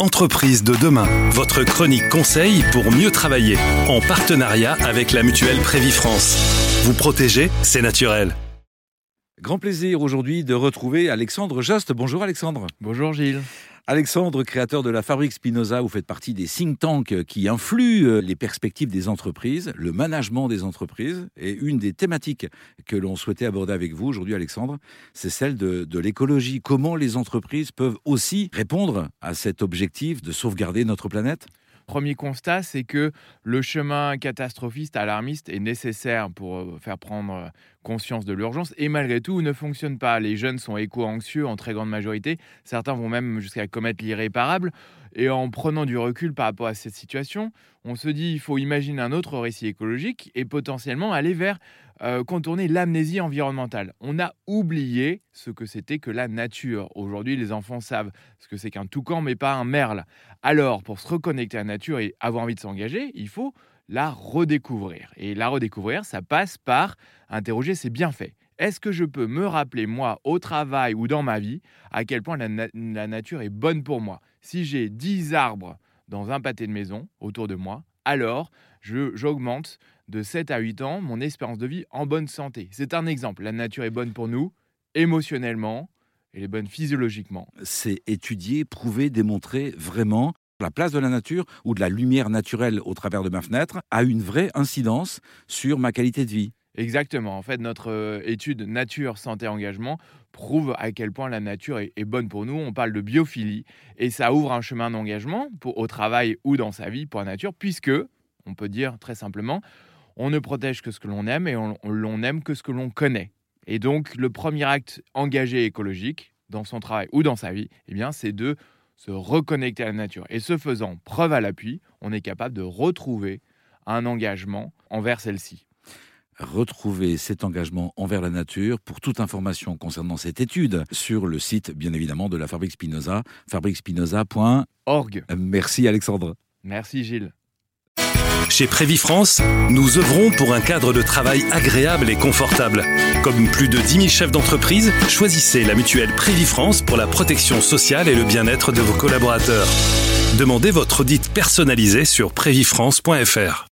Entreprise de demain, votre chronique conseil pour mieux travailler, en partenariat avec la mutuelle Prévifrance. Vous protéger, c'est naturel. Grand plaisir aujourd'hui de retrouver Alexandre Jost. Bonjour Alexandre. Bonjour Gilles. Alexandre, créateur de la Fabrique Spinoza, vous faites partie des think tanks qui influent euh, les perspectives des entreprises, le management des entreprises. Et une des thématiques que l'on souhaitait aborder avec vous aujourd'hui, Alexandre, c'est celle de, de l'écologie. Comment les entreprises peuvent aussi répondre à cet objectif de sauvegarder notre planète? Premier constat, c'est que le chemin catastrophiste, alarmiste est nécessaire pour euh, faire prendre euh, conscience de l'urgence et malgré tout ne fonctionne pas. Les jeunes sont éco-anxieux en très grande majorité. Certains vont même jusqu'à commettre l'irréparable. Et en prenant du recul par rapport à cette situation, on se dit il faut imaginer un autre récit écologique et potentiellement aller vers euh, contourner l'amnésie environnementale. On a oublié ce que c'était que la nature. Aujourd'hui, les enfants savent ce que c'est qu'un toucan, mais pas un merle. Alors, pour se reconnecter à la nature et avoir envie de s'engager, il faut la redécouvrir. Et la redécouvrir, ça passe par interroger ses bienfaits. Est-ce que je peux me rappeler, moi, au travail ou dans ma vie, à quel point la, la nature est bonne pour moi? Si j'ai 10 arbres dans un pâté de maison autour de moi, alors j'augmente de 7 à 8 ans mon espérance de vie en bonne santé. C'est un exemple. La nature est bonne pour nous, émotionnellement, elle est bonne physiologiquement. C'est étudié, prouvé, démontré vraiment. La place de la nature ou de la lumière naturelle au travers de ma fenêtre a une vraie incidence sur ma qualité de vie. Exactement. En fait, notre euh, étude Nature, Santé, Engagement prouve à quel point la nature est, bonne pour nous. On parle de biophilie et ça ouvre un chemin d'engagement au travail ou dans sa vie pour la nature, puisque, on peut dire très simplement, on ne protège que ce que l'on aime et on, l'on aime que ce que l'on connaît. Et donc, le premier acte engagé écologique dans son travail ou dans sa vie, eh bien, c'est de se reconnecter à la nature. Et ce faisant, preuve à l'appui, on est capable de retrouver un engagement envers celle-ci. Retrouver cet engagement envers la nature pour toute information concernant cette étude sur le site, bien évidemment, de la Fabrique Spinoza, fabriquespinoza.org. Merci Alexandre. Merci Gilles. Chez Prévifrance, nous œuvrons pour un cadre de travail agréable et confortable. Comme plus de 10 000 chefs d'entreprise, choisissez la mutuelle Prévifrance pour la protection sociale et le bien-être de vos collaborateurs. Demandez votre audit personnalisé sur prévifrance.fr.